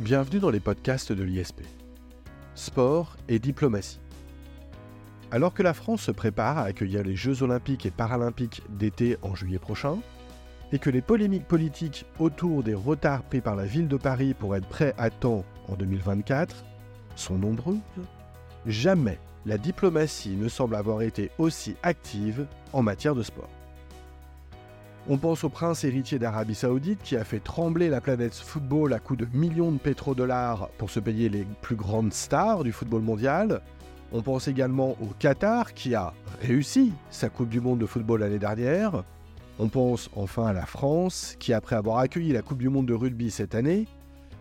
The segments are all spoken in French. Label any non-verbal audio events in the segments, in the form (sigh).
Bienvenue dans les podcasts de l'ISP. Sport et diplomatie. Alors que la France se prépare à accueillir les Jeux olympiques et paralympiques d'été en juillet prochain, et que les polémiques politiques autour des retards pris par la ville de Paris pour être prêts à temps en 2024 sont nombreuses, jamais la diplomatie ne semble avoir été aussi active en matière de sport. On pense au prince héritier d'Arabie Saoudite qui a fait trembler la planète football à coups de millions de pétrodollars pour se payer les plus grandes stars du football mondial. On pense également au Qatar qui a réussi sa Coupe du Monde de football l'année dernière. On pense enfin à la France qui, après avoir accueilli la Coupe du Monde de rugby cette année,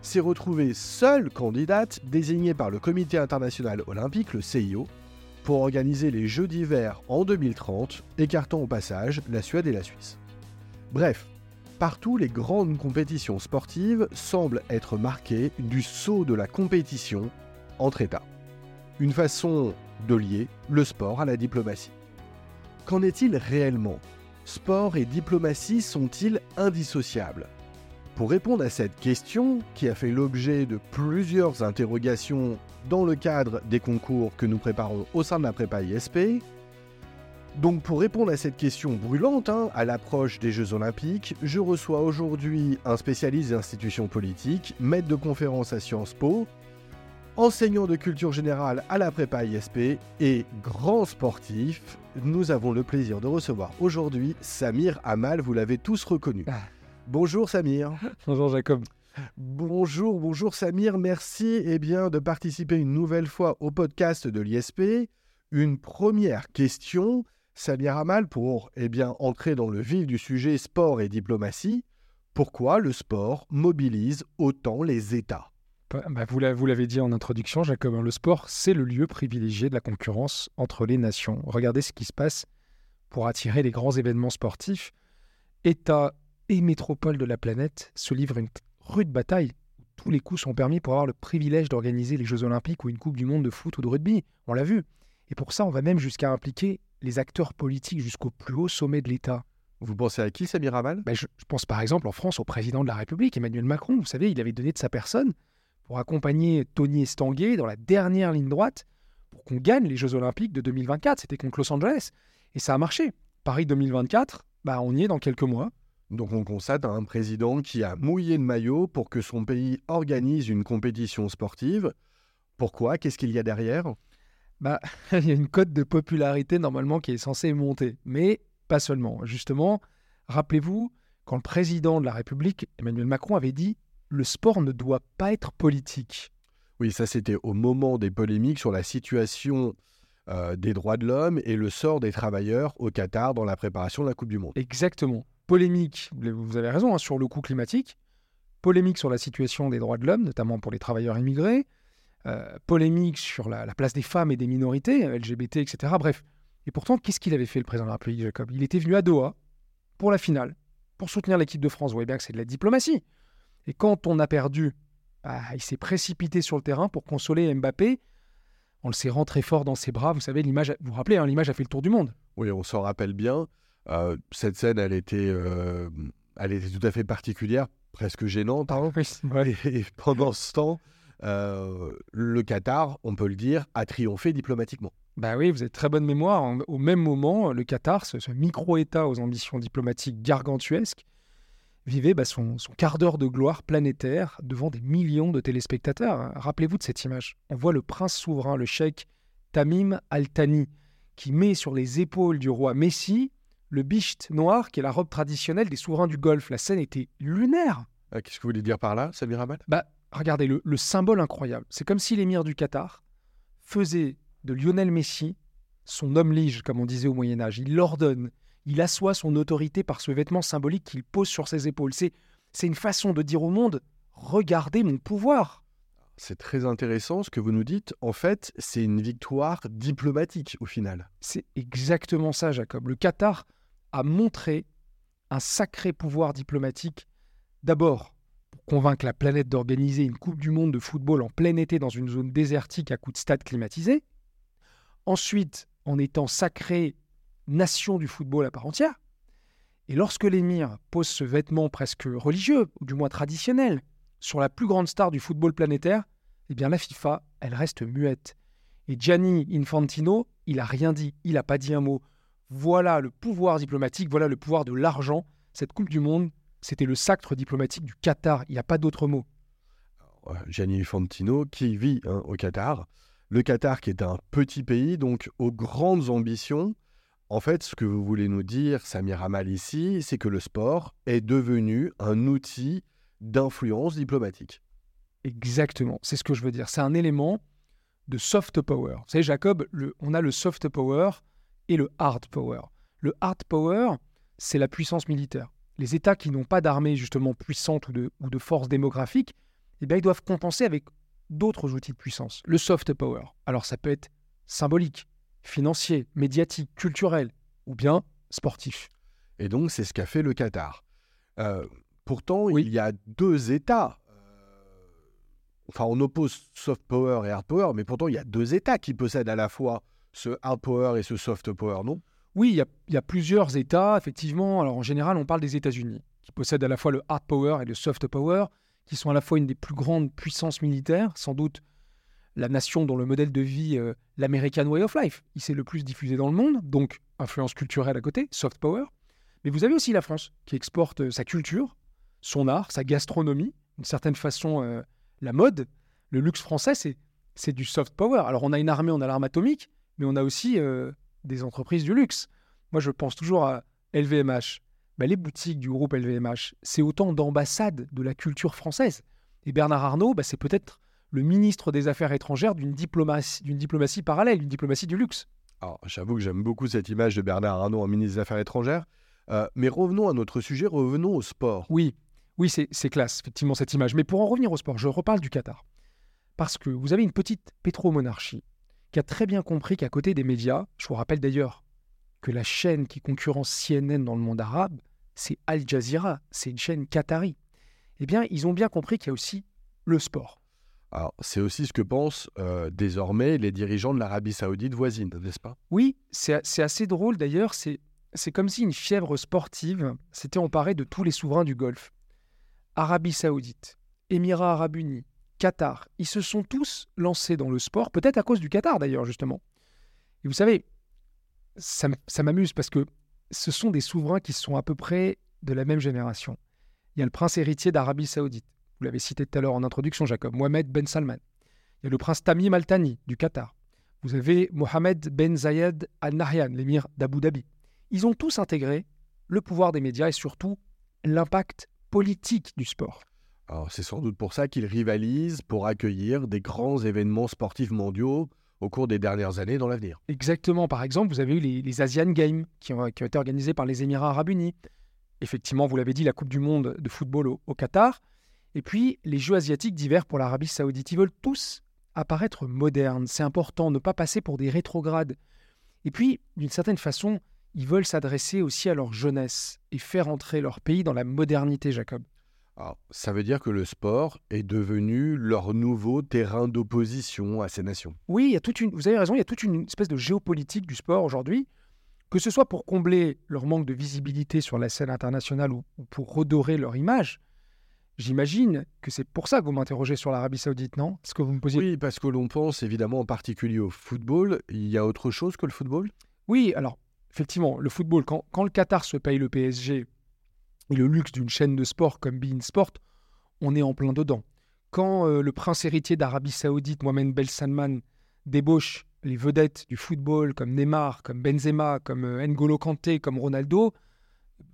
s'est retrouvée seule candidate désignée par le Comité international olympique, le CIO, pour organiser les Jeux d'hiver en 2030, écartant au passage la Suède et la Suisse. Bref, partout les grandes compétitions sportives semblent être marquées du saut de la compétition entre États. Une façon de lier le sport à la diplomatie. Qu'en est-il réellement? Sport et diplomatie sont-ils indissociables? Pour répondre à cette question, qui a fait l'objet de plusieurs interrogations dans le cadre des concours que nous préparons au sein de la prépa ISP, donc pour répondre à cette question brûlante, hein, à l'approche des Jeux Olympiques, je reçois aujourd'hui un spécialiste des institutions politiques, maître de conférence à Sciences Po, enseignant de culture générale à la prépa ISP et grand sportif. Nous avons le plaisir de recevoir aujourd'hui Samir Amal, vous l'avez tous reconnu. Ah. Bonjour Samir. (laughs) Bonjour Jacob. Bonjour, bonjour Samir, merci eh bien, de participer une nouvelle fois au podcast de l'ISP. Une première question, Samir Amal, pour eh bien, entrer dans le vif du sujet sport et diplomatie, pourquoi le sport mobilise autant les États? Bah, bah, Vous l'avez dit en introduction, Jacob, hein, le sport, c'est le lieu privilégié de la concurrence entre les nations. Regardez ce qui se passe pour attirer les grands événements sportifs. États et métropoles de la planète se livrent une rude bataille. Tous les coups sont permis pour avoir le privilège d'organiser les Jeux Olympiques ou une Coupe du Monde de foot ou de rugby. On l'a vu. Et pour ça, on va même jusqu'à impliquer les acteurs politiques jusqu'au plus haut sommet de l'État. Vous pensez à qui, Samir Amal ben, je, pense par exemple en France au président de la République, Emmanuel Macron. Vous savez, il avait donné de sa personne pour accompagner Tony Estanguet dans la dernière ligne droite pour qu'on gagne les Jeux Olympiques de 2024. C'était contre Los Angeles. Et ça a marché. Paris 2024, bah, on y est dans quelques mois. Donc on constate un président qui a mouillé le maillot pour que son pays organise une compétition sportive. Pourquoi? Qu'est-ce qu'il y a derrière? Bah, (laughs) il y a une cote de popularité normalement qui est censée monter. Mais pas seulement. Justement, rappelez-vous, quand le président de la République, Emmanuel Macron, avait dit le sport ne doit pas être politique. Oui, ça c'était au moment des polémiques sur la situation euh, des droits de l'homme et le sort des travailleurs au Qatar dans la préparation de la Coupe du Monde. Exactement. Polémique, vous avez raison, hein, sur le coût climatique. Polémique sur la situation des droits de l'homme, notamment pour les travailleurs immigrés. Euh, polémique sur la, place des femmes et des minorités, LGBT, etc. Bref. Et pourtant, qu'est-ce qu'il avait fait le président de la République, Jacob? Il était venu à Doha pour la finale, pour soutenir l'équipe de France. Vous voyez bien que c'est de la diplomatie. Et quand on a perdu, bah, il s'est précipité sur le terrain pour consoler Mbappé en le serrant très fort dans ses bras. Vous savez, l'image, vous vous rappelez, hein, l'image a fait le tour du monde. Oui, on s'en rappelle bien. Euh, cette scène, elle était, euh, elle était tout à fait particulière, presque gênante. Hein. et pendant ce temps, euh, le Qatar, on peut le dire, a triomphé diplomatiquement. Bah oui, vous avez très bonne mémoire. Au même moment, le Qatar, ce, micro-État aux ambitions diplomatiques gargantuesques, vivait bah, son, quart d'heure de gloire planétaire devant des millions de téléspectateurs. Rappelez-vous de cette image. On voit le prince souverain, le cheikh Tamim Al-Thani, qui met sur les épaules du roi Messi le bicht noir, qui est la robe traditionnelle des souverains du Golfe. La scène était lunaire. Euh, qu'est-ce que vous voulez dire par là, Samir Abad bah, regardez le, symbole incroyable. C'est comme si l'émir du Qatar faisait de Lionel Messi son homme lige, comme on disait au Moyen Âge. Il l'ordonne, il assoit son autorité par ce vêtement symbolique qu'il pose sur ses épaules. C'est, c'est une façon de dire au monde, regardez mon pouvoir. C'est très intéressant ce que vous nous dites. En fait, c'est une victoire diplomatique au final. C'est exactement ça, Jacob. Le Qatar a montré un sacré pouvoir diplomatique. D'abord, convaincre la planète d'organiser une Coupe du Monde de football en plein été dans une zone désertique à coups de stade climatisé. Ensuite, en étant sacrée nation du football à part entière. Et lorsque l'émir pose ce vêtement presque religieux, ou du moins traditionnel, sur la plus grande star du football planétaire, eh bien la FIFA, elle reste muette. Et Gianni Infantino, il a rien dit, il n'a pas dit un mot. Voilà le pouvoir diplomatique, voilà le pouvoir de l'argent. Cette Coupe du Monde, c'était le sacre diplomatique du Qatar, il n'y a pas d'autre mot. Gianni Infantino qui vit hein, au Qatar. Le Qatar qui est un petit pays, donc aux grandes ambitions. En fait, ce que vous voulez nous dire, Samir Amal, ici, c'est que le sport est devenu un outil d'influence diplomatique. Exactement, c'est ce que je veux dire. C'est un élément de soft power. Vous savez, Jacob, on a le soft power et le hard power. Le hard power, c'est la puissance militaire. Les États qui n'ont pas d'armée justement puissante ou de, ou de force démographique, eh bien, ils doivent compenser avec d'autres outils de puissance. Le soft power. Alors ça peut être symbolique, financier, médiatique, culturel, ou bien sportif. Et donc c'est ce qu'a fait le Qatar. Euh, pourtant, il y a deux États. Euh, enfin, on oppose soft power et hard power, mais pourtant il y a deux États qui possèdent à la fois ce hard power et ce soft power, non? Oui, il y, a, plusieurs États, effectivement. Alors en général, on parle des États-Unis, qui possèdent à la fois le hard power et le soft power, qui sont à la fois une des plus grandes puissances militaires, sans doute la nation dont le modèle de vie, euh, l'American Way of Life, il s'est le plus diffusé dans le monde, donc influence culturelle à côté, soft power. Mais vous avez aussi la France, qui exporte euh, sa culture, son art, sa gastronomie, d'une certaine façon euh, la mode. Le luxe français, c'est du soft power. Alors on a une armée, on a l'arme atomique, mais on a aussi des entreprises du luxe. Moi, je pense toujours à LVMH. Ben, les boutiques du groupe LVMH, c'est autant d'ambassades de la culture française. Et Bernard Arnault, ben, c'est peut-être le ministre des Affaires étrangères d'une diplomatie, d'une diplomatie parallèle, d'une diplomatie du luxe. Alors, j'avoue que j'aime beaucoup cette image de Bernard Arnault en ministre des Affaires étrangères. Euh, mais revenons à notre sujet, revenons au sport. Oui, oui, c'est classe, effectivement, cette image. Mais pour en revenir au sport, je reparle du Qatar. Parce que vous avez une petite pétromonarchie qui a très bien compris qu'à côté des médias, je vous rappelle d'ailleurs que la chaîne qui concurrence CNN dans le monde arabe, c'est Al Jazeera, c'est une chaîne qatari. Eh bien, ils ont bien compris qu'il y a aussi le sport. Alors, c'est aussi ce que pensent euh, désormais les dirigeants de l'Arabie saoudite voisine, n'est-ce pas? Oui, c'est assez drôle d'ailleurs. C'est comme si une fièvre sportive s'était emparée de tous les souverains du Golfe. Arabie saoudite, Émirats arabes unis, Qatar, ils se sont tous lancés dans le sport, peut-être à cause du Qatar d'ailleurs justement. Et vous savez, ça, m'amuse parce que ce sont des souverains qui sont à peu près de la même génération. Il y a le prince héritier d'Arabie saoudite, vous l'avez cité tout à l'heure en introduction Jacob, Mohamed Ben Salman. Il y a le prince Tamim Al Thani du Qatar. Vous avez Mohamed Ben Zayed Al Nahyan, l'émir d'Abu Dhabi. Ils ont tous intégré le pouvoir des médias et surtout l'impact politique du sport. C'est sans doute pour ça qu'ils rivalisent pour accueillir des grands événements sportifs mondiaux au cours des dernières années dans l'avenir. Exactement. Par exemple, vous avez eu les, Asian Games qui ont, été organisés par les Émirats arabes unis. Effectivement, vous l'avez dit, la Coupe du Monde de football au, Qatar. Et puis, les Jeux asiatiques d'hiver pour l'Arabie saoudite. Ils veulent tous apparaître modernes. C'est important, ne pas passer pour des rétrogrades. Et puis, d'une certaine façon, ils veulent s'adresser aussi à leur jeunesse et faire entrer leur pays dans la modernité, Jacob. Alors, ça veut dire que le sport est devenu leur nouveau terrain d'opposition à ces nations. Oui, il y a toute une, vous avez raison, il y a toute une espèce de géopolitique du sport aujourd'hui, que ce soit pour combler leur manque de visibilité sur la scène internationale ou, pour redorer leur image. J'imagine que c'est pour ça que vous m'interrogez sur l'Arabie Saoudite, non? Ce que vous me posiez. Oui, parce que l'on pense évidemment en particulier au football. Il y a autre chose que le football? Oui, alors effectivement, le football, quand, le Qatar se paye le PSG et le luxe d'une chaîne de sport comme Bein Sport, on est en plein dedans. Quand euh, le prince héritier d'Arabie Saoudite, Mohamed Bel Salman, débauche les vedettes du football comme Neymar, comme Benzema, comme euh, N'Golo Kanté, comme Ronaldo,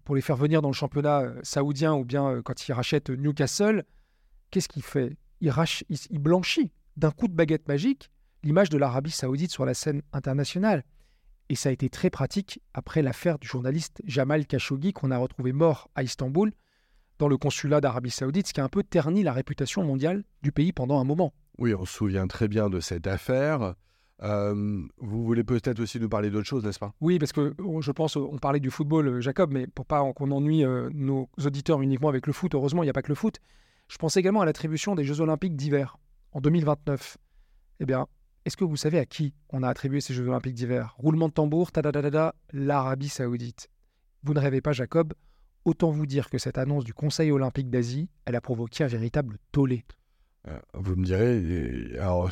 pour les faire venir dans le championnat euh, saoudien ou bien quand il rachète Newcastle, qu'est-ce qu'il fait? Il, il blanchit d'un coup de baguette magique l'image de l'Arabie saoudite sur la scène internationale. Et ça a été très pratique après l'affaire du journaliste Jamal Khashoggi qu'on a retrouvé mort à Istanbul dans le consulat d'Arabie Saoudite, ce qui a un peu terni la réputation mondiale du pays pendant un moment. Oui, on se souvient très bien de cette affaire. Euh, vous voulez peut-être aussi nous parler d'autre chose, n'est-ce pas? Oui, parce que oh, je pense, on parlait du football, euh, Jacob, mais pour pas qu'on ennuie euh, nos auditeurs uniquement avec le foot, heureusement, il n'y a pas que le foot. Je pense également à l'attribution des Jeux Olympiques d'hiver en 2029. Eh bien, est-ce que vous savez à qui on a attribué ces Jeux Olympiques d'hiver? Roulement de tambour, tadadadada, l'Arabie Saoudite. Vous ne rêvez pas, Jacob Autant vous dire que cette annonce du Conseil olympique d'Asie, elle a provoqué un véritable tollé. Euh, vous me direz, alors,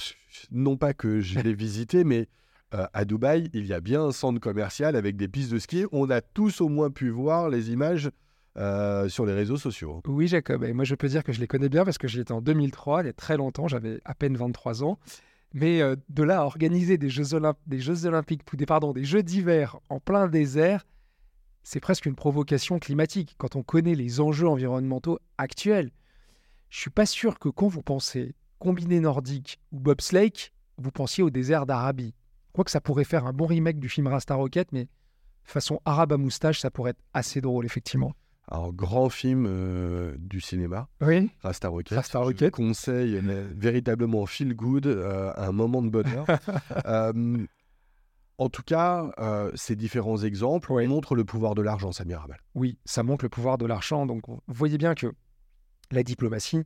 non pas que je l'ai (laughs) visité, mais euh, à Dubaï, il y a bien un centre commercial avec des pistes de ski. On a tous au moins pu voir les images euh, sur les réseaux sociaux. Oui, Jacob. Et moi, je peux dire que je les connais bien parce que j'y étais en 2003, il y a très longtemps. J'avais à peine 23 ans. Mais de là à organiser des Jeux, Olympiques, des, des Jeux d'hiver en plein désert, c'est presque une provocation climatique. Quand on connaît les enjeux environnementaux actuels, je suis pas sûr que quand vous pensez combiné nordique ou bobsleigh, vous pensiez au désert d'Arabie. Quoique ça pourrait faire un bon remake du film Rasta Rocket, mais façon arabe à moustache, ça pourrait être assez drôle, effectivement. Alors, grand film euh, du cinéma. Oui. Rasta Rocket. Rasta Rocket. Je conseille véritablement feel good, euh, un moment de bonheur. (laughs) Euh, en tout cas, ces différents exemples montrent le pouvoir de l'argent, Samir Rabal. Oui, ça montre le pouvoir de l'argent. Donc, vous voyez bien que la diplomatie,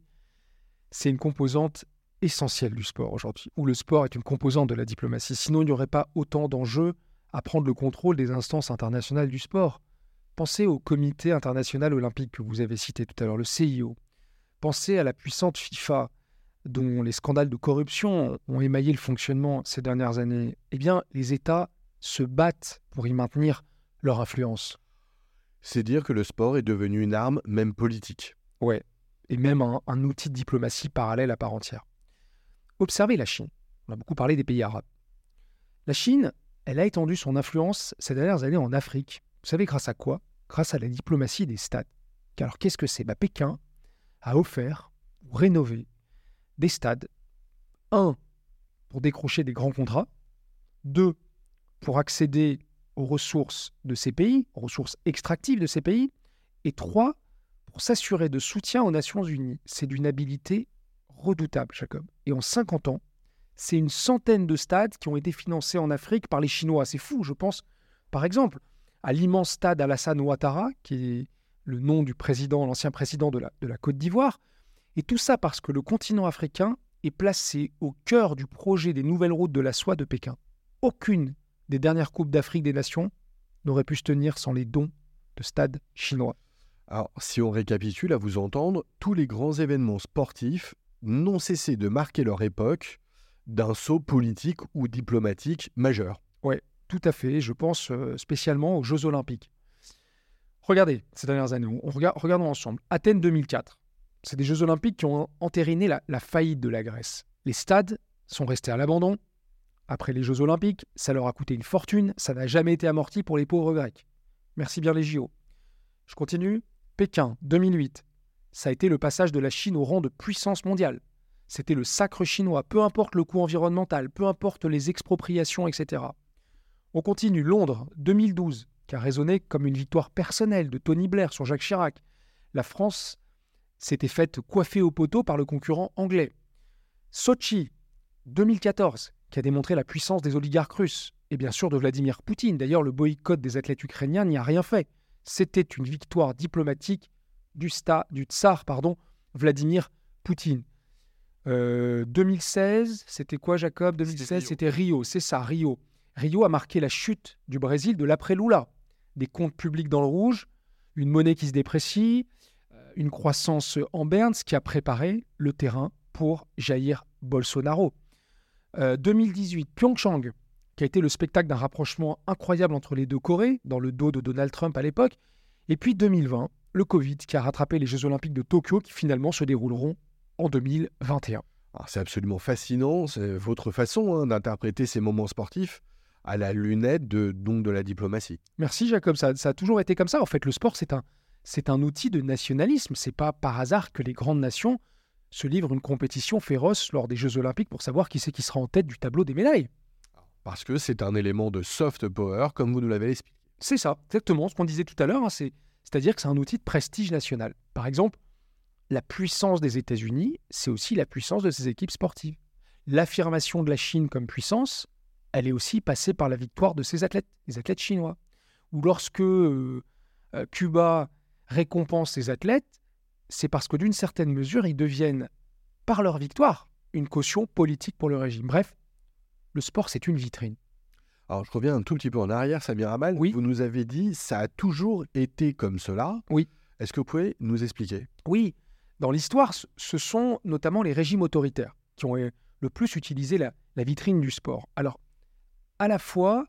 c'est une composante essentielle du sport aujourd'hui, ou le sport est une composante de la diplomatie. Sinon, il n'y aurait pas autant d'enjeux à prendre le contrôle des instances internationales du sport. Pensez au comité international olympique que vous avez cité tout à l'heure, le CIO. Pensez à la puissante FIFA, dont les scandales de corruption ont émaillé le fonctionnement ces dernières années, eh bien, les États se battent pour y maintenir leur influence. C'est dire que le sport est devenu une arme, même politique. Ouais, et même un, un outil de diplomatie parallèle à part entière. Observez la Chine. On a beaucoup parlé des pays arabes. La Chine, elle a étendu son influence ces dernières années en Afrique. Vous savez grâce à quoi? Grâce à la diplomatie des stades. Alors qu'est-ce que c'est? Bah, Pékin a offert ou rénové des stades. Un, pour décrocher des grands contrats. Deux, pour accéder aux ressources de ces pays, aux ressources extractives de ces pays. Et trois, pour s'assurer de soutien aux Nations Unies. C'est d'une habileté redoutable, Jacob. Et en 50 ans, c'est une centaine de stades qui ont été financés en Afrique par les Chinois. C'est fou, je pense, par exemple, à l'immense stade Alassane Ouattara, qui est le nom du président, l'ancien président de la, de la Côte d'Ivoire, et tout ça parce que le continent africain est placé au cœur du projet des nouvelles routes de la soie de Pékin. Aucune des dernières Coupes d'Afrique des Nations n'aurait pu se tenir sans les dons de stades chinois. Alors, si on récapitule à vous entendre, tous les grands événements sportifs n'ont cessé de marquer leur époque d'un saut politique ou diplomatique majeur. Oui, tout à fait. Je pense euh, spécialement aux Jeux Olympiques. Regardez ces dernières années, on regardons ensemble. Athènes 2004, c'est des Jeux olympiques qui ont entériné la, faillite de la Grèce. Les stades sont restés à l'abandon. Après les Jeux olympiques, ça leur a coûté une fortune, ça n'a jamais été amorti pour les pauvres Grecs. Merci bien les JO. Je continue. Pékin, 2008. Ça a été le passage de la Chine au rang de puissance mondiale. C'était le sacre chinois, peu importe le coût environnemental, peu importe les expropriations, etc. On continue. Londres, 2012, qui a résonné comme une victoire personnelle de Tony Blair sur Jacques Chirac. La France s'était faite coiffer au poteau par le concurrent anglais. Sochi, 2014, qui a démontré la puissance des oligarques russes, et bien sûr de Vladimir Poutine. D'ailleurs, le boycott des athlètes ukrainiens n'y a rien fait. C'était une victoire diplomatique du, du tsar pardon, Vladimir Poutine. 2016, euh, c'était quoi Jacob? 2016, c'était Rio, c'est ça, Rio. Rio a marqué la chute du Brésil de l'après-Lula. Des comptes publics dans le rouge, une monnaie qui se déprécie, une croissance en berne, ce qui a préparé le terrain pour Jair Bolsonaro. 2018, euh, Pyeongchang, qui a été le spectacle d'un rapprochement incroyable entre les deux Corées, dans le dos de Donald Trump à l'époque. Et puis 2020, le Covid, qui a rattrapé les Jeux Olympiques de Tokyo, qui finalement se dérouleront en 2021. C'est absolument fascinant, c'est votre façon hein, d'interpréter ces moments sportifs à la lunette de, donc de la diplomatie. Merci Jacob, ça, ça a toujours été comme ça. En fait, le sport, c'est un, c'est un outil de nationalisme. C'est pas par hasard que les grandes nations se livrent une compétition féroce lors des Jeux Olympiques pour savoir qui c'est qui sera en tête du tableau des médailles. Parce que c'est un élément de soft power, comme vous nous l'avez expliqué. C'est ça, exactement ce qu'on disait tout à l'heure. Hein, c'est, c'est-à-dire que c'est un outil de prestige national. Par exemple, la puissance des États-Unis, c'est aussi la puissance de ses équipes sportives. L'affirmation de la Chine comme puissance, elle est aussi passée par la victoire de ses athlètes, les athlètes chinois. Ou lorsque euh, euh, Cuba récompense ces athlètes, c'est parce que d'une certaine mesure, ils deviennent, par leur victoire, une caution politique pour le régime. Bref, le sport, c'est une vitrine. Alors, je reviens un tout petit peu en arrière, Samir Amal. Oui. Vous nous avez dit ça a toujours été comme cela. Oui. Est-ce que vous pouvez nous expliquer? Oui, dans l'histoire, ce- ce sont notamment les régimes autoritaires qui ont euh, le plus utilisé la, la vitrine du sport. Alors, à la fois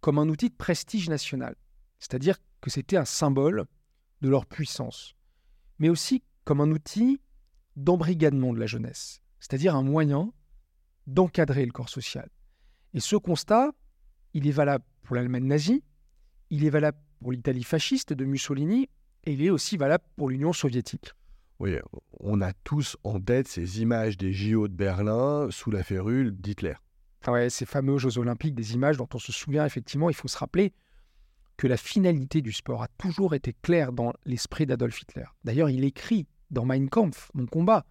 comme un outil de prestige national, c'est-à-dire que c'était un symbole de leur puissance, mais aussi comme un outil d'embrigadement de la jeunesse, c'est-à-dire un moyen d'encadrer le corps social. Et ce constat, il est valable pour l'Allemagne nazie, il est valable pour l'Italie fasciste de Mussolini, et il est aussi valable pour l'Union soviétique. Oui, on a tous en tête ces images des JO de Berlin sous la férule d'Hitler. Ces fameux Jeux olympiques, des images dont on se souvient effectivement, il faut se rappeler que la finalité du sport a toujours été claire dans l'esprit d'Adolf Hitler. D'ailleurs, il écrit dans Mein Kampf, mon combat,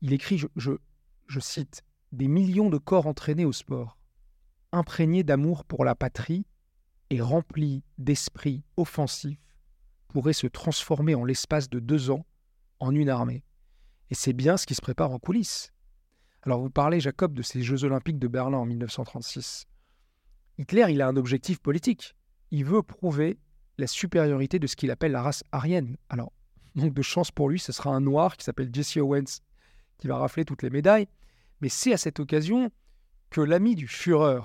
il écrit, je, je cite, Des millions de corps entraînés au sport, imprégnés d'amour pour la patrie et remplis d'esprit offensif, pourraient se transformer en l'espace de deux ans en une armée. Et c'est bien ce qui se prépare en coulisses. Alors vous parlez, Jacob, de ces Jeux olympiques de Berlin en 1936. Hitler, il a un objectif politique. Il veut prouver la supériorité de ce qu'il appelle la race aryenne. Alors, manque de chance pour lui, ce sera un noir qui s'appelle Jesse Owens qui va rafler toutes les médailles. Mais c'est à cette occasion que l'ami du Führer,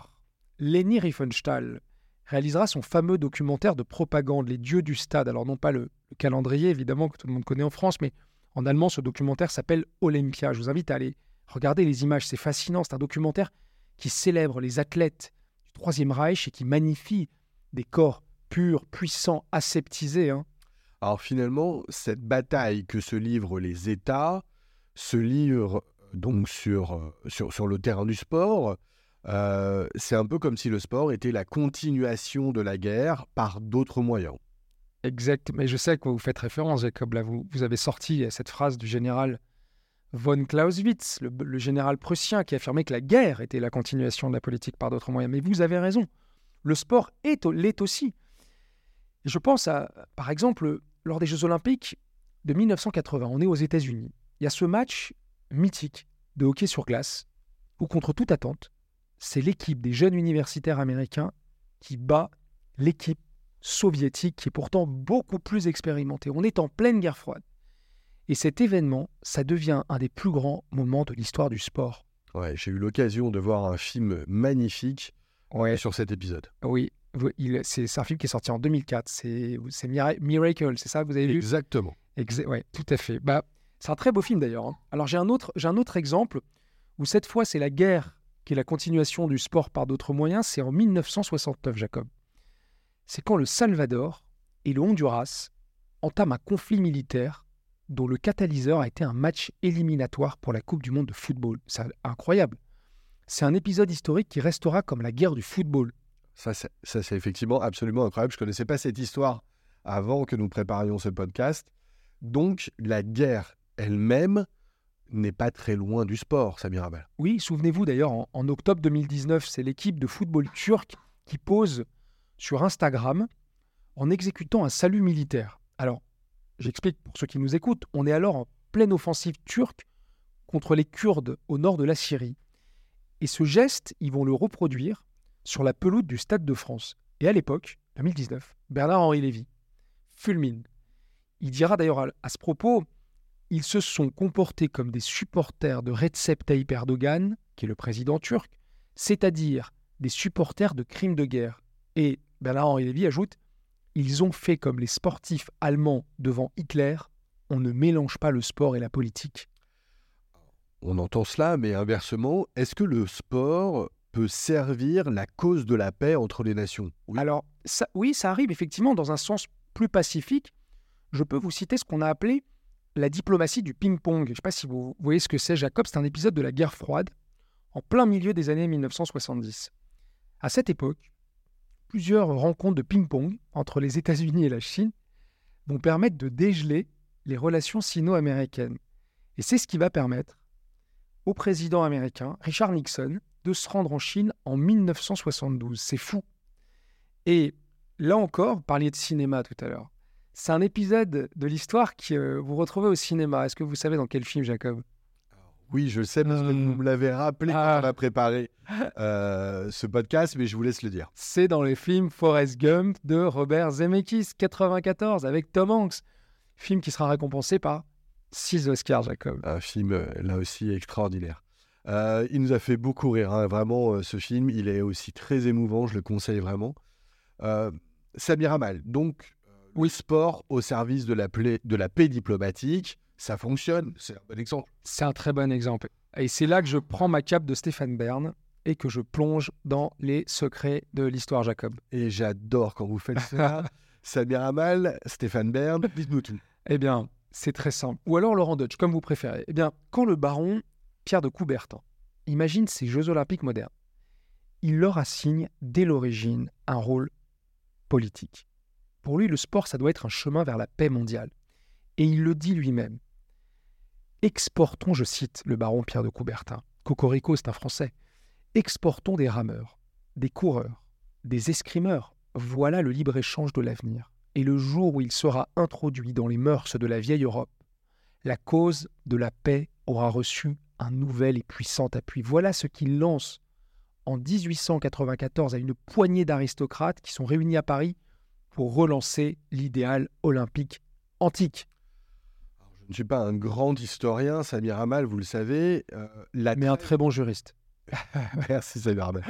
Leni Riefenstahl, réalisera son fameux documentaire de propagande, Les dieux du stade. Alors non pas le, le calendrier, évidemment, que tout le monde connaît en France, mais en allemand, ce documentaire s'appelle Olympia. Je vous invite à aller regarder les images, c'est fascinant. C'est un documentaire qui célèbre les athlètes du Troisième Reich et qui magnifie des corps purs, puissants, aseptisés. hein. Alors finalement, cette bataille que se livrent les États se livre donc sur, euh, sur, sur le terrain du sport. Euh, c'est un peu comme si le sport était la continuation de la guerre par d'autres moyens. Exact. Mais je sais que vous faites référence, Jacob. Là, vous, vous avez sorti cette phrase du général von Clausewitz, le, général prussien, qui affirmait que la guerre était la continuation de la politique par d'autres moyens. Mais vous avez raison. Le sport est, l'est aussi. Je pense à, par exemple, lors des Jeux Olympiques de 1980, on est aux États-Unis. Il y a ce match mythique de hockey sur glace où, contre toute attente, c'est l'équipe des jeunes universitaires américains qui bat l'équipe soviétique qui est pourtant beaucoup plus expérimentée. On est en pleine guerre froide. Et cet événement, ça devient un des plus grands moments de l'histoire du sport. Ouais, j'ai eu l'occasion de voir un film magnifique Ouais, sur cet épisode. oui. C'est un film qui est sorti en 2004. C'est c'est Mira- Miracle, c'est ça que vous avez vu? Exactement. Exa- ouais, tout à fait. Bah, c'est un très beau film d'ailleurs. hein. Alors j'ai un autre, j'ai un autre exemple où cette fois c'est la guerre qui est la continuation du sport par d'autres moyens. C'est en 1969, Jacob. C'est quand le Salvador et le Honduras entament un conflit militaire dont le catalyseur a été un match éliminatoire pour la Coupe du Monde de football. C'est incroyable. C'est un épisode historique qui restera comme la guerre du football. Ça, c'est effectivement absolument incroyable. Je ne connaissais pas cette histoire avant que nous préparions ce podcast. Donc, la guerre elle-même n'est pas très loin du sport, Samir Abel. Oui, souvenez-vous d'ailleurs, en, en octobre 2019, c'est l'équipe de football turc qui pose sur Instagram en exécutant un salut militaire. Alors, j'explique pour ceux qui nous écoutent, on est alors en pleine offensive turque contre les Kurdes au nord de la Syrie. Et ce geste, ils vont le reproduire sur la pelouse du Stade de France. Et à l'époque, 2019, Bernard-Henri Lévy fulmine. Il dira d'ailleurs à, ce propos ils se sont comportés comme des supporters de Recep Tayyip Erdogan, qui est le président turc, c'est-à-dire des supporters de crimes de guerre. Et Bernard-Henri Lévy ajoute Ils ont fait comme les sportifs allemands devant Hitler, on ne mélange pas le sport et la politique. On entend cela, mais inversement, est-ce que le sport peut servir la cause de la paix entre les nations? Oui. Alors, ça, oui, ça arrive effectivement dans un sens plus pacifique. Je peux vous citer ce qu'on a appelé la diplomatie du ping-pong. Je ne sais pas si vous voyez ce que c'est, Jacob. C'est un épisode de la guerre froide, en plein milieu des années 1970. À cette époque, plusieurs rencontres de ping-pong entre les États-Unis et la Chine vont permettre de dégeler les relations sino-américaines. Et c'est ce qui va permettre au président américain, Richard Nixon, de se rendre en Chine en 1972. C'est fou. Et là encore, vous parliez de cinéma tout à l'heure. C'est un épisode de l'histoire que euh, vous retrouvez au cinéma. Est-ce que vous savez dans quel film, Jacob? Oui, je le sais parce que vous me l'avez rappelé quand Ah. on a préparé euh, ce podcast, mais je vous laisse le dire. C'est dans le film Forrest Gump de Robert Zemeckis, 94, avec Tom Hanks. Film qui sera récompensé par 6 Oscars, Jacob. Un film, euh, là aussi, extraordinaire. Euh, il nous a fait beaucoup rire, hein, vraiment, ce film. Il est aussi très émouvant, je le conseille vraiment. Euh, Samir Amal, donc, oui, sport au service de la, pla- de la paix diplomatique, ça fonctionne, c'est un bon exemple. C'est un très bon exemple. Et c'est là que je prends ma cape de Stéphane Bern et que je plonge dans les secrets de l'histoire, Jacob. Et j'adore quand vous faites ça. (laughs) Samir Amal, Stéphane Bern, dites-nous tout. Eh bien, c'est très simple. Ou alors Laurent Deutsch, comme vous préférez. Eh bien, quand le baron Pierre de Coubertin imagine ces Jeux olympiques modernes, il leur assigne dès l'origine un rôle politique. Pour lui, le sport, ça doit être un chemin vers la paix mondiale. Et il le dit lui-même. Exportons, je cite le baron Pierre de Coubertin, Cocorico, c'est un Français, exportons des rameurs, des coureurs, des escrimeurs. Voilà le libre-échange de l'avenir. Et le jour où il sera introduit dans les mœurs de la vieille Europe, la cause de la paix aura reçu un nouvel et puissant appui. Voilà ce qu'il lance en 1894 à une poignée d'aristocrates qui sont réunis à Paris pour relancer l'idéal olympique antique. Je ne suis pas un grand historien, Samir Amal, vous le savez. euh, la Mais un très bon juriste. (laughs) Merci Samir Amal.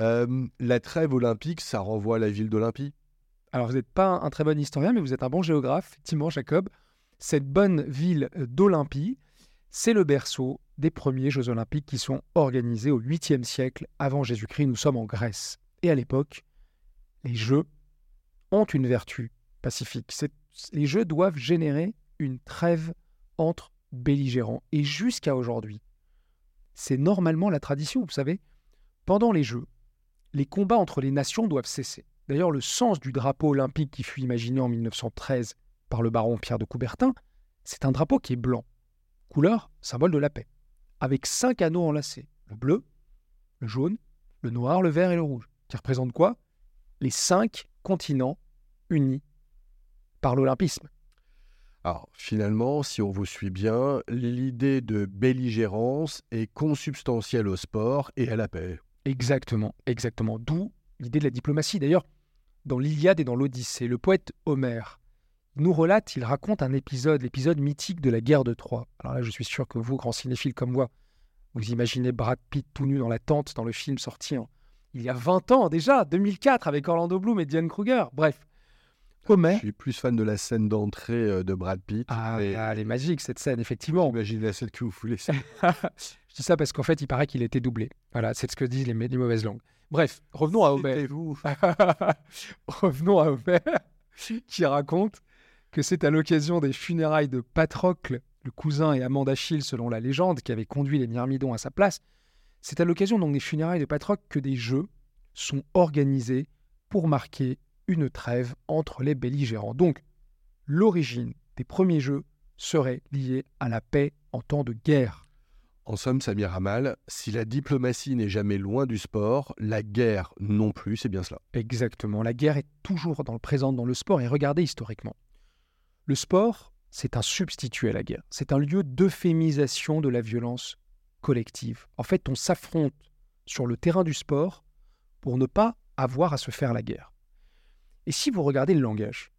Euh, la trêve olympique, ça renvoie à la ville d'Olympie? Alors, vous n'êtes pas un très bon historien, mais vous êtes un bon géographe, effectivement, Jacob. Cette bonne ville d'Olympie, c'est le berceau des premiers Jeux olympiques qui sont organisés au 8e siècle avant Jésus-Christ. Nous sommes en Grèce. Et à l'époque, les Jeux ont une vertu pacifique. Les Jeux doivent générer une trêve entre belligérants. Et jusqu'à aujourd'hui, c'est normalement la tradition, vous savez. Pendant les Jeux, les combats entre les nations doivent cesser. D'ailleurs, le sens du drapeau olympique qui fut imaginé en 1913 par le baron Pierre de Coubertin, c'est un drapeau qui est blanc, couleur symbole de la paix, avec cinq anneaux enlacés le bleu, le jaune, le noir, le vert et le rouge, qui représentent quoi? Les cinq continents unis par l'olympisme. Alors finalement, si on vous suit bien, l'idée de belligérance est consubstantielle au sport et à la paix. Exactement, exactement. D'où l'idée de la diplomatie. D'ailleurs, dans l'Iliade et dans l'Odyssée, le poète Homère nous relate, il raconte un épisode, l'épisode mythique de la guerre de Troie. Alors là, je suis sûr que vous, grands cinéphiles comme moi, vous imaginez Brad Pitt tout nu dans la tente dans le film sorti il y a 20 ans déjà, 2004, avec Orlando Bloom et Diane Kruger. Bref, Je suis plus fan de la scène d'entrée euh, de Brad Pitt. Ah, ah, elle est magique cette scène, effectivement. imaginez la scène que vous voulez. (laughs) je dis ça parce qu'en fait, il paraît qu'il était doublé. Voilà, c'est ce que disent les, les mauvaises langues. Bref, revenons à Homère. vous (laughs) Revenons à Homère, (laughs) qui raconte que c'est à l'occasion des funérailles de Patrocle, le cousin et amant d'Achille selon la légende, qui avait conduit les Myrmidons à sa place. C'est à l'occasion donc des funérailles de Patrocle que des jeux sont organisés pour marquer une trêve entre les belligérants. Donc, l'origine des premiers jeux serait liée à la paix en temps de guerre. En somme, Samir Amal, si la diplomatie n'est jamais loin du sport, la guerre non plus, c'est bien cela. Exactement. La guerre est toujours dans le présent dans le sport. Et regardez historiquement. Le sport, c'est un substitut à la guerre. C'est un lieu d'euphémisation de la violence collective. En fait, on s'affronte sur le terrain du sport pour ne pas avoir à se faire la guerre. Et si vous regardez le langage,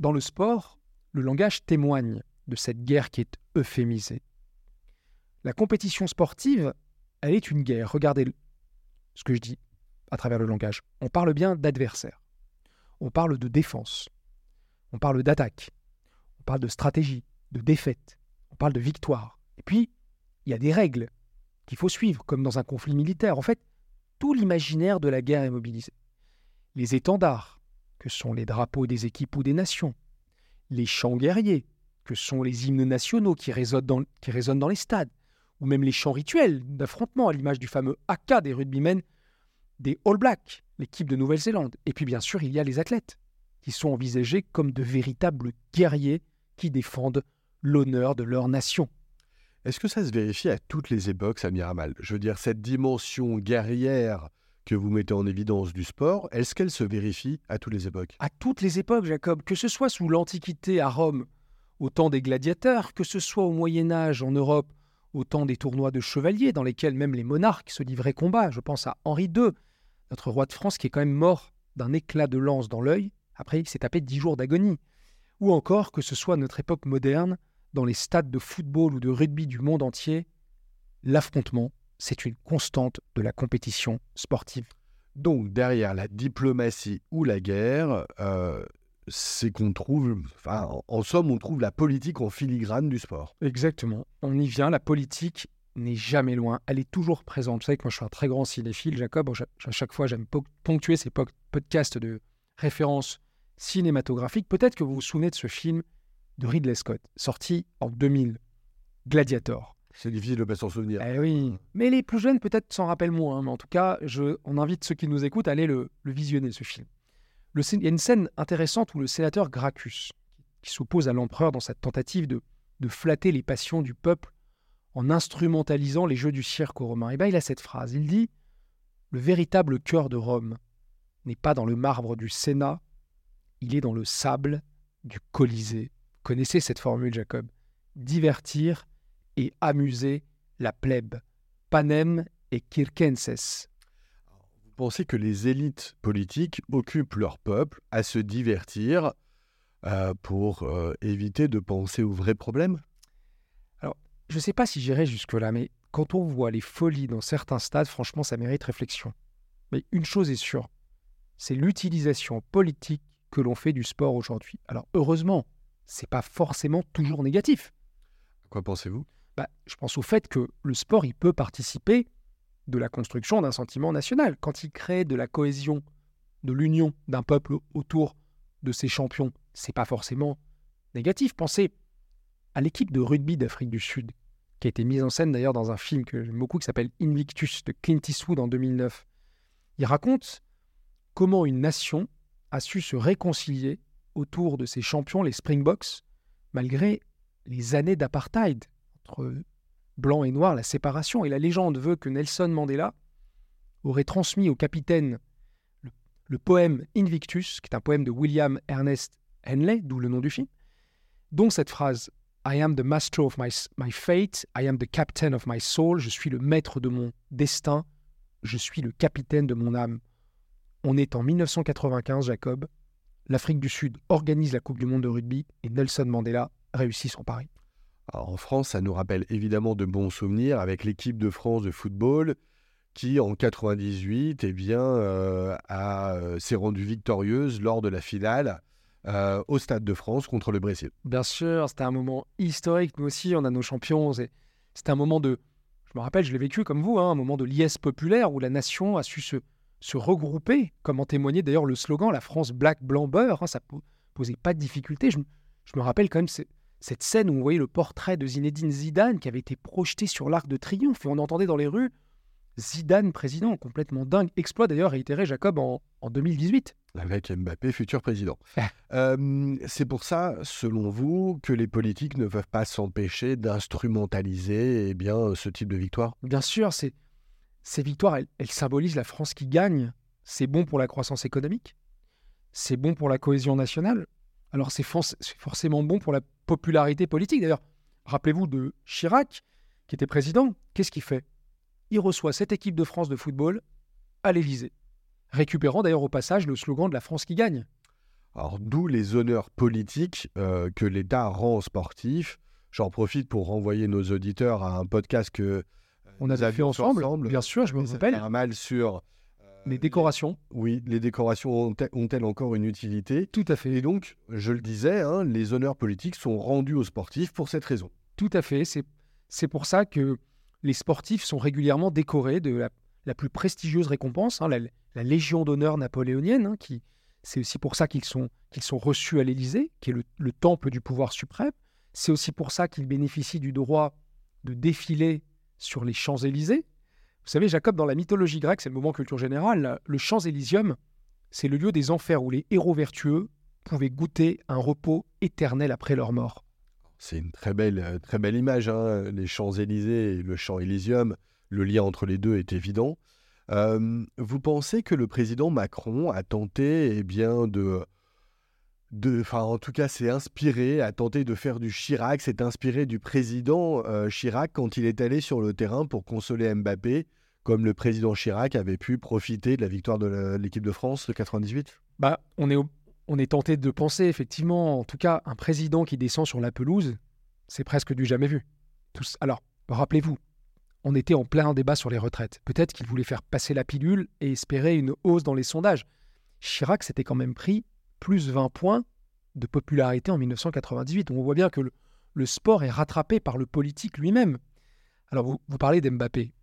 dans le sport, le langage témoigne de cette guerre qui est euphémisée. La compétition sportive, elle est une guerre. Regardez ce que je dis à travers le langage. On parle bien d'adversaire. On parle de défense. On parle d'attaque. On parle de stratégie, de défaite. On parle de victoire. Et puis, il y a des règles qu'il faut suivre, comme dans un conflit militaire. En fait, tout l'imaginaire de la guerre est mobilisé. Les étendards, que sont les drapeaux des équipes ou des nations. Les chants guerriers, que sont les hymnes nationaux qui résonnent dans, les stades. Ou même les chants rituels d'affrontement, à l'image du fameux haka des rugbymen des All Blacks, l'équipe de Nouvelle-Zélande. Et puis bien sûr, il y a les athlètes, qui sont envisagés comme de véritables guerriers qui défendent l'honneur de leur nation. Est-ce que ça se vérifie à toutes les époques, Samir Amal? Je veux dire, cette dimension guerrière que vous mettez en évidence du sport, est-ce qu'elle se vérifie à toutes les époques? À toutes les époques, Jacob, que ce soit sous l'Antiquité à Rome, au temps des gladiateurs, que ce soit au Moyen Âge en Europe, au temps des tournois de chevaliers dans lesquels même les monarques se livraient combat. Je pense à Henri II, notre roi de France qui est quand même mort d'un éclat de lance dans l'œil, après il s'est tapé dix jours d'agonie. Ou encore que ce soit notre époque moderne, dans les stades de football ou de rugby du monde entier, l'affrontement, c'est une constante de la compétition sportive. Donc derrière la diplomatie ou la guerre, euh, c'est qu'on trouve, enfin, en somme, on trouve la politique en filigrane du sport. Exactement. On y vient, la politique n'est jamais loin, elle est toujours présente. Vous savez que moi je suis un très grand cinéphile, Jacob, à chaque fois j'aime ponctuer ces podcasts de référence cinématographique. Peut-être que vous vous souvenez de ce film de Ridley Scott, sorti en 2000, Gladiator. C'est difficile de pas s'en souvenir. Eh oui, mais les plus jeunes peut-être s'en rappellent moins. Hein. Mais en tout cas, on invite ceux qui nous écoutent à aller le, visionner, ce film. Le, il y a une scène intéressante où le sénateur Gracchus, qui s'oppose à l'empereur dans cette tentative de, flatter les passions du peuple en instrumentalisant les jeux du cirque aux Romains. Eh bien, il a cette phrase. Il dit Le véritable cœur de Rome n'est pas dans le marbre du Sénat, il est dans le sable du Colisée. Connaissez cette formule, Jacob Divertir et amuser la plèbe. Panem et circenses. Vous pensez que les élites politiques occupent leur peuple à se divertir euh, pour euh, éviter de penser aux vrais problèmes? Je ne sais pas si j'irai jusque-là, mais quand on voit les folies dans certains stades, franchement, ça mérite réflexion. Mais une chose est sûre, c'est l'utilisation politique que l'on fait du sport aujourd'hui. Alors heureusement, c'est pas forcément toujours négatif. À quoi pensez-vous? Bah, Je pense au fait que le sport, il peut participer de la construction d'un sentiment national. Quand il crée de la cohésion, de l'union d'un peuple autour de ses champions, c'est pas forcément négatif. Pensez à l'équipe de rugby d'Afrique du Sud, qui a été mise en scène d'ailleurs dans un film que j'aime beaucoup qui s'appelle Invictus de Clint Eastwood en 2009. Il raconte comment une nation a su se réconcilier autour de ses champions, les Springboks, malgré les années d'apartheid entre blanc et noir, la séparation. Et la légende veut que Nelson Mandela aurait transmis au capitaine le, le poème Invictus, qui est un poème de William Ernest Henley, d'où le nom du film, dont cette phrase I am the master of my, my fate, I am the captain of my soul, je suis le maître de mon destin, je suis le capitaine de mon âme. On est en 1995, Jacob. L'Afrique du Sud organise la Coupe du Monde de rugby et Nelson Mandela réussit son pari. En France, ça nous rappelle évidemment de bons souvenirs avec l'équipe de France de football qui, en 98, eh bien, euh, euh, s'est rendue victorieuse lors de la finale euh, au Stade de France contre le Brésil. Bien sûr, c'était un moment historique. Nous aussi, on a nos champions. C'était un moment de, je me rappelle, je l'ai vécu comme vous, hein, un moment de liesse populaire où la nation a su se, regrouper, comme en témoignait d'ailleurs le slogan La France black, blanc, beurre. Hein, ça posait pas de difficulté. Je, me rappelle quand même cette scène où on voyait le portrait de Zinedine Zidane qui avait été projeté sur l'Arc de Triomphe et on entendait dans les rues Zidane président, complètement dingue. Exploit d'ailleurs réitéré Jacob en, en 2018. Avec Mbappé, futur président. (laughs) Euh, c'est pour ça, selon vous, que les politiques ne peuvent pas s'empêcher d'instrumentaliser eh bien, ce type de victoire? Bien sûr, ces victoires, elles, symbolisent la France qui gagne. C'est bon pour la croissance économique, c'est bon pour la cohésion nationale. Alors c'est forcément bon pour la popularité politique. D'ailleurs, rappelez-vous de Chirac, qui était président. Qu'est-ce qu'il fait? Il reçoit cette équipe de France de football à l'Élysée récupérant d'ailleurs au passage le slogan de la France qui gagne. Alors d'où les honneurs politiques euh, que l'État rend aux sportifs. J'en profite pour renvoyer nos auditeurs à un podcast que euh, on a fait ensemble. Bien sûr, je me rappelle. Un mal sur les décorations. Oui, les décorations ont-elles encore une utilité? Tout à fait. Et donc, je le disais, hein, les honneurs politiques sont rendus aux sportifs pour cette raison. Tout à fait. C'est pour ça que les sportifs sont régulièrement décorés de la, la plus prestigieuse récompense, hein, la, la Légion d'honneur napoléonienne, hein, qui c'est aussi pour ça qu'ils sont, qu'ils sont reçus à l'Élysée, qui est le, temple du pouvoir suprême. C'est aussi pour ça qu'ils bénéficient du droit de défiler sur les Champs-Élysées. Vous savez, Jacob, dans la mythologie grecque, c'est le moment culture générale, le Champs-Élysium, c'est le lieu des enfers où les héros vertueux pouvaient goûter un repos éternel après leur mort. C'est une très belle, euh, très belle image, hein, les Champs-Élysées et le Champ-Élysium. Le lien entre les deux est évident vous pensez que le président Macron a tenté eh bien, de, de, enfin, en tout cas, s'est inspiré, a tenté de faire du Chirac, s'est inspiré du président euh, Chirac quand il est allé sur le terrain pour consoler Mbappé, comme le président Chirac avait pu profiter de la victoire de l'équipe de France de 98 bah, on, est, tenté de penser, effectivement, en tout cas, un président qui descend sur la pelouse, c'est presque du jamais vu. Tous, alors, rappelez-vous, on était en plein débat sur les retraites. Peut-être qu'il voulait faire passer la pilule et espérer une hausse dans les sondages. Chirac s'était quand même pris plus 20 points de popularité en 1998. On voit bien que le, sport est rattrapé par le politique lui-même. Alors vous, vous parlez d'Mbappé.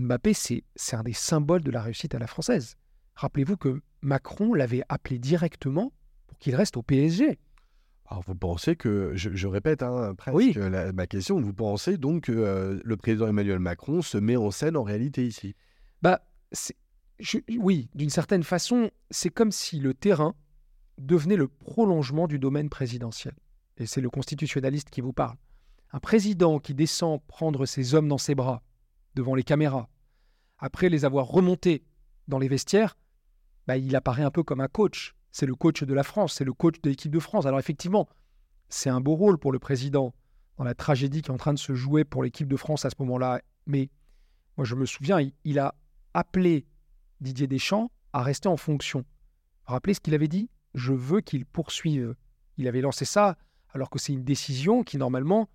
Mbappé, c'est un des symboles de la réussite à la française. Rappelez-vous que Macron l'avait appelé directement pour qu'il reste au PSG. Alors vous pensez que, je, répète hein, presque ma question, vous pensez donc que euh, le président Emmanuel Macron se met en scène en réalité ici? Bah, oui, d'une certaine façon, c'est comme si le terrain devenait le prolongement du domaine présidentiel. Et c'est le constitutionnaliste qui vous parle. Un président qui descend prendre ses hommes dans ses bras, devant les caméras, après les avoir remontés dans les vestiaires, bah, il apparaît un peu comme un coach. C'est le coach de la France, c'est le coach de l'équipe de France. Alors effectivement, c'est un beau rôle pour le président dans la tragédie qui est en train de se jouer pour l'équipe de France à ce moment-là. Mais moi, je me souviens, il, a appelé Didier Deschamps à rester en fonction. Rappelez ce qu'il avait dit? Je veux qu'il poursuive. Il avait lancé ça alors que c'est une décision qui, normalement,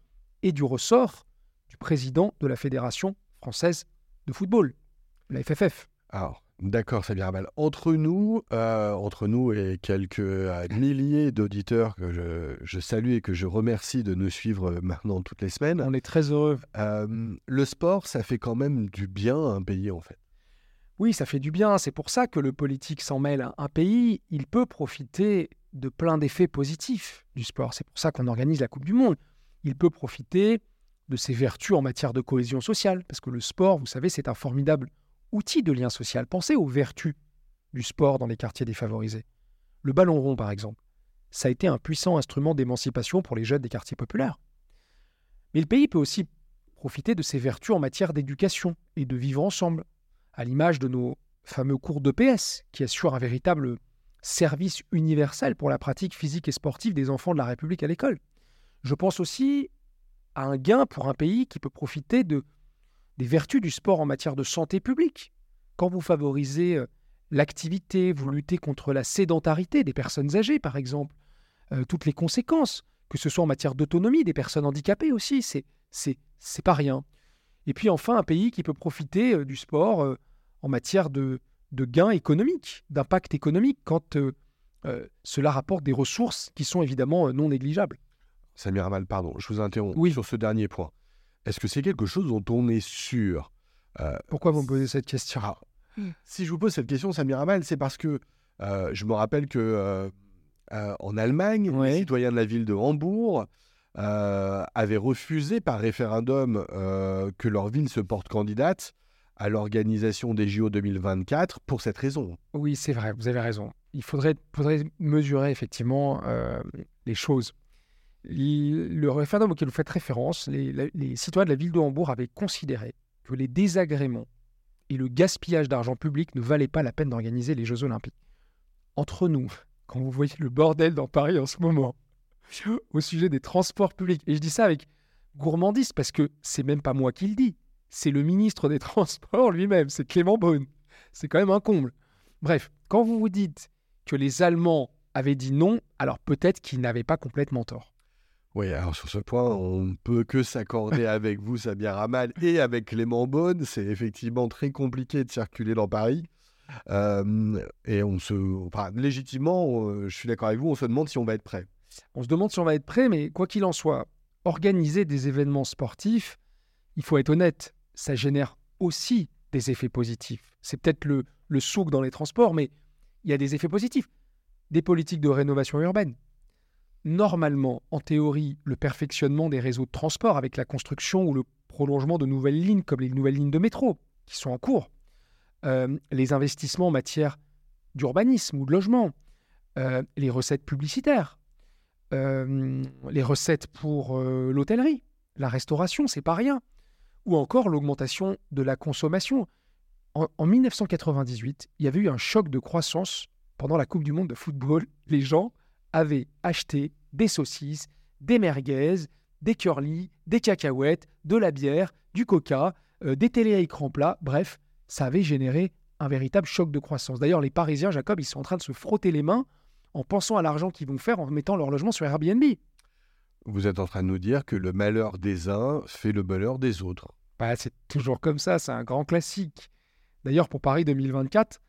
est du ressort du président de la Fédération française de football, la FFF. Alors, D'accord, ça bien mal. Entre nous, euh, entre nous et quelques euh, milliers d'auditeurs que je, je, salue et que je remercie de nous suivre maintenant toutes les semaines. On est très heureux. Euh, le sport, ça fait quand même du bien à un pays, en fait. Oui, ça fait du bien. C'est pour ça que le politique s'en mêle. Un pays, il peut profiter de plein d'effets positifs du sport. C'est pour ça qu'on organise la Coupe du Monde. Il peut profiter de ses vertus en matière de cohésion sociale, parce que le sport, vous savez, c'est un formidable outil de lien social. Pensez aux vertus du sport dans les quartiers défavorisés. Le ballon rond, par exemple, ça a été un puissant instrument d'émancipation pour les jeunes des quartiers populaires. Mais le pays peut aussi profiter de ses vertus en matière d'éducation et de vivre ensemble, à l'image de nos fameux cours d'EPS, qui assurent un véritable service universel pour la pratique physique et sportive des enfants de la République à l'école. Je pense aussi un gain pour un pays qui peut profiter de des vertus du sport en matière de santé publique. Quand vous favorisez euh, l'activité, vous luttez contre la sédentarité des personnes âgées, par exemple, euh, toutes les conséquences, que ce soit en matière d'autonomie des personnes handicapées aussi, c'est c'est c'est pas rien. Et puis enfin un pays qui peut profiter euh, du sport en matière de, de gains économiques, d'impact économique quand cela rapporte des ressources qui sont évidemment non négligeables. Samir Amal, pardon, je vous interromps oui. sur ce dernier point. Est-ce que c'est quelque chose dont on est sûr euh, Pourquoi vous me posez cette question? Hmm. Si je vous pose cette question, Samir Amal, c'est parce que euh, je me rappelle que euh, en Allemagne, les citoyens de la ville de Hambourg avaient refusé par référendum que leur ville se porte candidate à l'organisation des JO 2024 pour cette raison. Oui, c'est vrai, vous avez raison. Il faudrait, faudrait mesurer effectivement les choses. Le référendum auquel vous faites référence, les, citoyens de la ville de Hambourg avaient considéré que les désagréments et le gaspillage d'argent public ne valaient pas la peine d'organiser les Jeux Olympiques. Entre nous, (laughs) quand vous voyez le bordel dans Paris en ce moment, (laughs) au sujet des transports publics, et je dis ça avec gourmandise parce que c'est même pas moi qui le dis, c'est le ministre des Transports lui-même, c'est Clément Beaune. C'est quand même un comble. Bref, quand vous vous dites que les Allemands avaient dit non, alors peut-être qu'ils n'avaient pas complètement tort. Oui, alors sur ce point, on ne peut que s'accorder (laughs) avec vous, Samir Ramal, et avec Clément Beaune. C'est effectivement très compliqué de circuler dans Paris. Euh, et on se. Enfin, légitimement, euh, je suis d'accord avec vous, on se demande si on va être prêt. On se demande si on va être prêt, mais quoi qu'il en soit, organiser des événements sportifs, il faut être honnête, ça génère aussi des effets positifs. C'est peut-être le, le souk dans les transports, mais il y a des effets positifs. Des politiques de rénovation urbaine, normalement, en théorie, le perfectionnement des réseaux de transport avec la construction ou le prolongement de nouvelles lignes comme les nouvelles lignes de métro qui sont en cours, euh, les investissements en matière d'urbanisme ou de logement, euh, les recettes publicitaires, euh, les recettes pour l'hôtellerie, la restauration, c'est pas rien, ou encore l'augmentation de la consommation. en 1998, il y avait eu un choc de croissance pendant la Coupe du Monde de football. Les gens avait acheté des saucisses, des merguez, des curly, des cacahuètes, de la bière, du coca, euh, des télé à écran plat. Bref, ça avait généré un véritable choc de croissance. D'ailleurs, les Parisiens, Jacob, ils sont en train de se frotter les mains en pensant à l'argent qu'ils vont faire en mettant leur logement sur Airbnb. Vous êtes en train de nous dire que le malheur des uns fait le bonheur des autres. Bah, c'est toujours comme ça, c'est un grand classique. D'ailleurs, pour Paris 2024,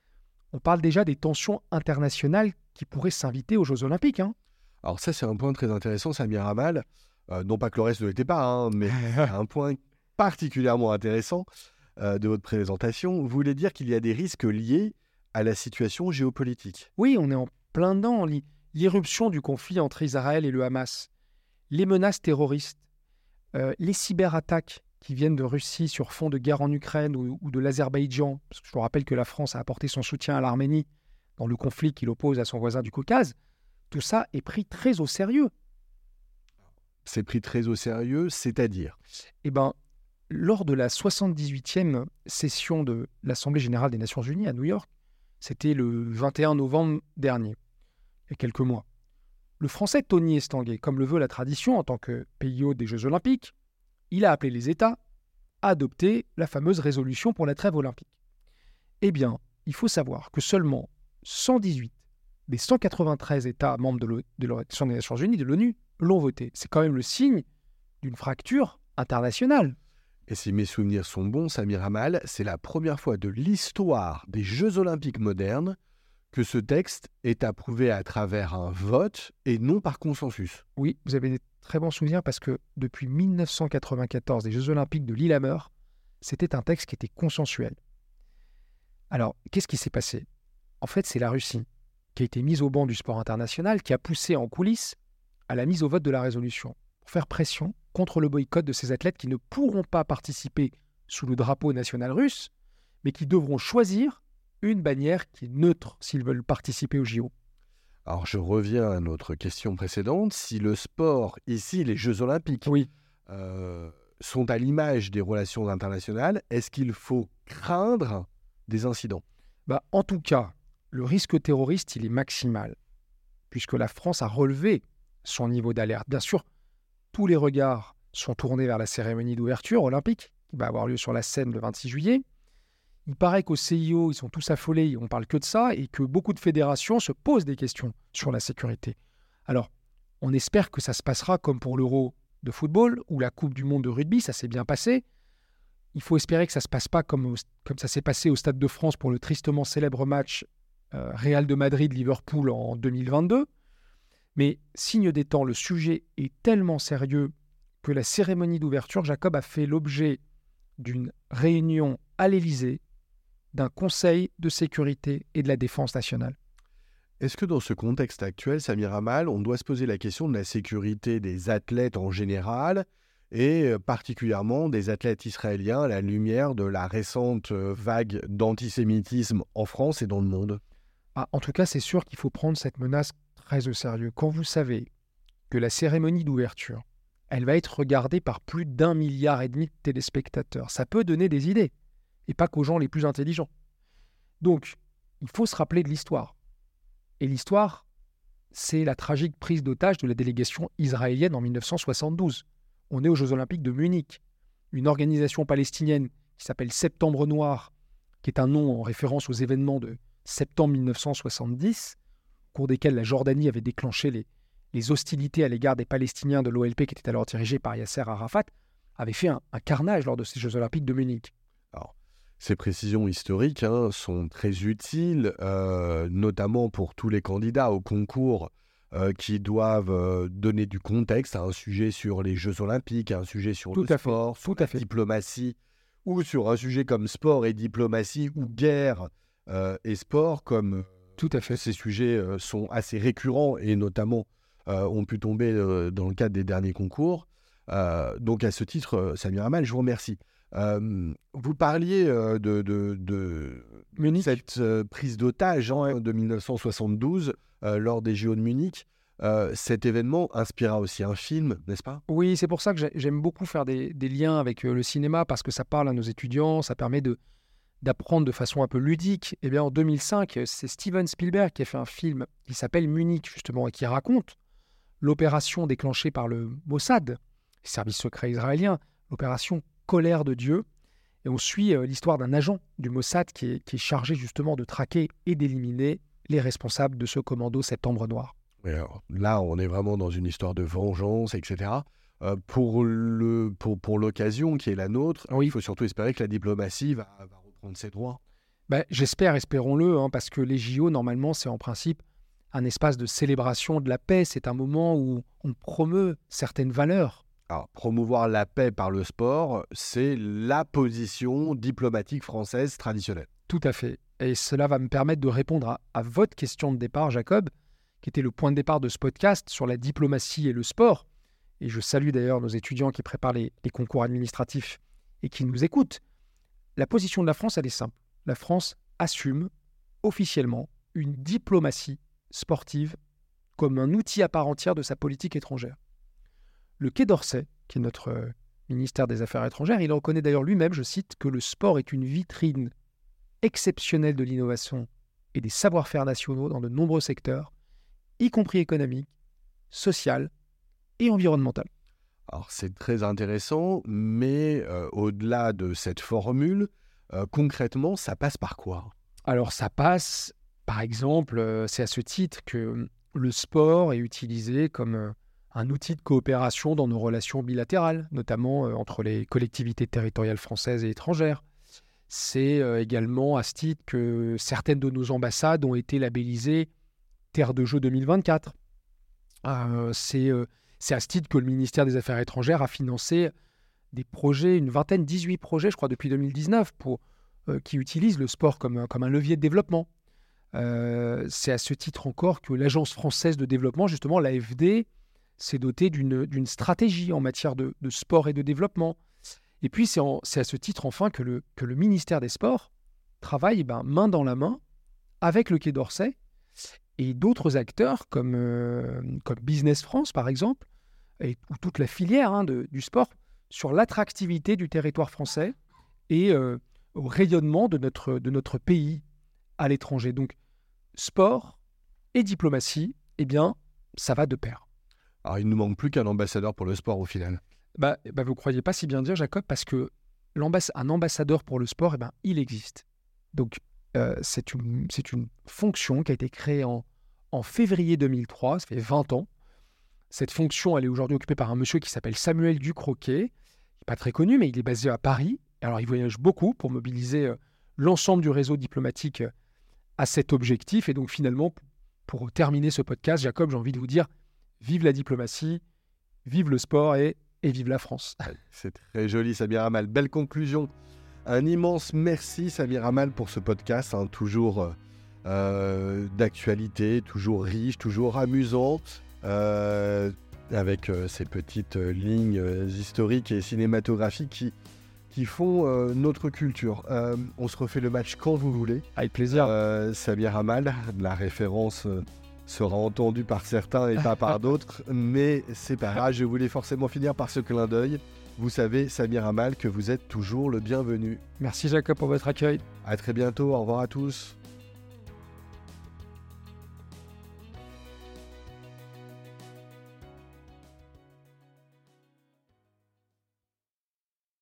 on parle déjà des tensions internationales qui pourraient s'inviter aux Jeux Olympiques. Hein. Alors ça, c'est un point très intéressant, Samir Amal. Euh, non pas que le reste ne l'était pas, hein, mais (laughs) un point particulièrement intéressant euh, de votre présentation. Vous voulez dire qu'il y a des risques liés à la situation géopolitique? Oui, on est en plein dedans. L'irruption du conflit entre Israël et le Hamas, les menaces terroristes, euh, les cyberattaques qui viennent de Russie sur fond de guerre en Ukraine ou, de l'Azerbaïdjan, parce que je vous rappelle que la France a apporté son soutien à l'Arménie dans le conflit qu'il oppose à son voisin du Caucase, tout ça est pris très au sérieux. C'est pris très au sérieux, c'est-à-dire? Eh bien, lors de la 78e session de l'Assemblée générale des Nations unies à New York, c'était le 21 novembre dernier, il y a quelques mois, le français Tony Estanguet, comme le veut la tradition en tant que pays hôte des Jeux olympiques, il a appelé les États à adopter la fameuse résolution pour la trêve olympique. Eh bien, il faut savoir que seulement 118 des 193 États membres de l'Organisation des Nations Unies, de l'ONU, l'ont voté. C'est quand même le signe d'une fracture internationale. Et si mes souvenirs sont bons, Samir Hamal, c'est la première fois de l'histoire des Jeux olympiques modernes que ce texte est approuvé à travers un vote et non par consensus. Oui, vous avez des très bons souvenirs parce que depuis 1994, les Jeux olympiques de Lillehammer, c'était un texte qui était consensuel. Alors, qu'est-ce qui s'est passé? En fait, c'est la Russie qui a été mise au banc du sport international, qui a poussé en coulisses à la mise au vote de la résolution, pour faire pression contre le boycott de ces athlètes qui ne pourront pas participer sous le drapeau national russe, mais qui devront choisir une bannière qui est neutre s'ils veulent participer au JO. Alors je reviens à notre question précédente. Si le sport, ici les Jeux olympiques, oui. Euh, sont à l'image des relations internationales, est-ce qu'il faut craindre des incidents? Bah, En tout cas, le risque terroriste, il est maximal, puisque la France a relevé son niveau d'alerte. Bien sûr, tous les regards sont tournés vers la cérémonie d'ouverture olympique, qui va avoir lieu sur la scène le 26 juillet. Il paraît qu'au CIO, ils sont tous affolés, on parle que de ça, et que beaucoup de fédérations se posent des questions sur la sécurité. Alors, on espère que ça se passera comme pour l'Euro de football ou la Coupe du Monde de rugby, ça s'est bien passé. Il faut espérer que ça ne se passe pas comme, comme ça s'est passé au Stade de France pour le tristement célèbre match euh, Real de Madrid-Liverpool en 2022. Mais signe des temps, le sujet est tellement sérieux que la cérémonie d'ouverture, Jacob a fait l'objet d'une réunion à l'Élysée d'un Conseil de sécurité et de la défense nationale. Est-ce que dans ce contexte actuel, Samir Amal, on doit se poser la question de la sécurité des athlètes en général et euh, particulièrement des athlètes israéliens à la lumière de la récente euh, vague d'antisémitisme en France et dans le monde? Ah, En tout cas, c'est sûr qu'il faut prendre cette menace très au sérieux. Quand vous savez que la cérémonie d'ouverture, elle va être regardée par plus d'un milliard et demi de téléspectateurs, ça peut donner des idées et pas qu'aux gens les plus intelligents. Donc, il faut se rappeler de l'histoire. Et l'histoire, c'est la tragique prise d'otage de la délégation israélienne en 1972. On est aux Jeux Olympiques de Munich. Une organisation palestinienne qui s'appelle Septembre Noir, qui est un nom en référence aux événements de septembre 1970, au cours desquels la Jordanie avait déclenché les, hostilités à l'égard des Palestiniens de l'OLP qui était alors dirigé par Yasser Arafat, avait fait un, un carnage lors de ces Jeux Olympiques de Munich. Alors, ces précisions historiques hein, sont très utiles, euh, notamment pour tous les candidats au concours euh, qui doivent euh, donner du contexte à un sujet sur les Jeux olympiques, à un sujet sur le sport, sur la diplomatie, ou sur un sujet comme sport et diplomatie, ou guerre et sport, comme Tout à fait. ces sujets sont assez récurrents et notamment ont pu tomber dans le cadre des derniers concours. donc à ce titre, Samir Amal, je vous remercie vous parliez de, de, cette prise d'otage hein, de 1972 lors des JO de Munich. cet événement inspira aussi un film, n'est-ce pas? Oui, c'est pour ça que j'aime beaucoup faire des, liens avec le cinéma, parce que ça parle à nos étudiants, ça permet de, d'apprendre de façon un peu ludique, eh bien en 2005, c'est Steven Spielberg qui a fait un film qui s'appelle Munich justement et qui raconte l'opération déclenchée par le Mossad, service secret israélien, l'opération Colère de Dieu. Et on suit euh, l'histoire d'un agent du Mossad qui est, qui est, chargé justement de traquer et d'éliminer les responsables de ce commando Septembre Noir. Alors, là, on est vraiment dans une histoire de vengeance, etc. Euh, pour le pour, pour l'occasion qui est la nôtre, oui. il faut surtout espérer que la diplomatie va, va reprendre ses droits. Ben, J'espère, espérons-le, hein, parce que les JO, normalement, c'est en principe un espace de célébration de la paix. C'est un moment où on promeut certaines valeurs. Alors, promouvoir la paix par le sport, c'est la position diplomatique française traditionnelle. Tout à fait. Et cela va me permettre de répondre à, votre question de départ, Jacob, qui était le point de départ de ce podcast sur la diplomatie et le sport. Et je salue d'ailleurs nos étudiants qui préparent les, les concours administratifs et qui nous écoutent. La position de la France, elle est simple. La France assume officiellement une diplomatie sportive comme un outil à part entière de sa politique étrangère. Le Quai d'Orsay, qui est notre euh, ministère des Affaires étrangères, il reconnaît d'ailleurs lui-même, je cite, que le sport est une vitrine exceptionnelle de l'innovation et des savoir-faire nationaux dans de nombreux secteurs, y compris économique, social et environnemental. Alors c'est très intéressant, mais euh, au-delà de cette formule, euh, concrètement, ça passe par quoi? Alors ça passe, par exemple, euh, c'est à ce titre que le sport est utilisé comme un outil de coopération dans nos relations bilatérales, notamment euh, entre les collectivités territoriales françaises et étrangères. C'est euh, également à ce titre que certaines de nos ambassades ont été labellisées Terre de jeu 2024. Euh, c'est à ce titre que le ministère des Affaires étrangères a financé des projets, une vingtaine, 18 projets, je crois, depuis 2019, pour, qui utilisent le sport comme, un- levier de développement. C'est à ce titre encore que l'Agence française de développement, justement, l'AFD, s'est dotée d'une stratégie en matière de, sport et de développement. Et puis, c'est c'est à ce titre, enfin, que le, ministère des Sports travaille ben, main dans la main avec le Quai d'Orsay et d'autres acteurs comme, euh, Business France, par exemple, et, ou toute la filière hein, du sport, sur l'attractivité du territoire français et euh, au rayonnement de notre, de notre pays à l'étranger. Donc, sport et diplomatie, eh bien, ça va de pair. Alors il ne nous manque plus qu'un ambassadeur pour le sport au final. Bah, bah, vous croyez pas si bien dire, Jacob, parce que un ambassadeur pour le sport, eh ben, il existe. Donc, euh, c'est une, une fonction qui a été créée en, en février 2003, ça fait 20 ans. Cette fonction, elle est aujourd'hui occupée par un monsieur qui s'appelle Samuel Ducroquet, qui n'est pas très connu, mais il est basé à Paris. Alors, il voyage beaucoup pour mobiliser euh, l'ensemble du réseau diplomatique euh, à cet objectif. Et donc, finalement, pour terminer ce podcast, Jacob, j'ai envie de vous dire, vive la diplomatie, vive le sport et, et vive la France. (laughs) C'est très joli, Samir Amal. Belle conclusion. Un immense merci, Samir Amal, pour ce podcast, hein, toujours euh, euh, d'actualité, toujours riche, toujours amusant, euh, avec euh, ces petites lignes historiques et cinématographiques qui, qui font notre culture. On se refait le match quand vous voulez. Avec plaisir. Samir Amal, la référence sera entendue par certains et pas par d'autres, mais c'est pas grave, je voulais forcément finir par ce clin d'œil. Vous savez, Samir Amal, que vous êtes toujours le bienvenu. Merci Jacob pour votre accueil. À très bientôt, au revoir à tous.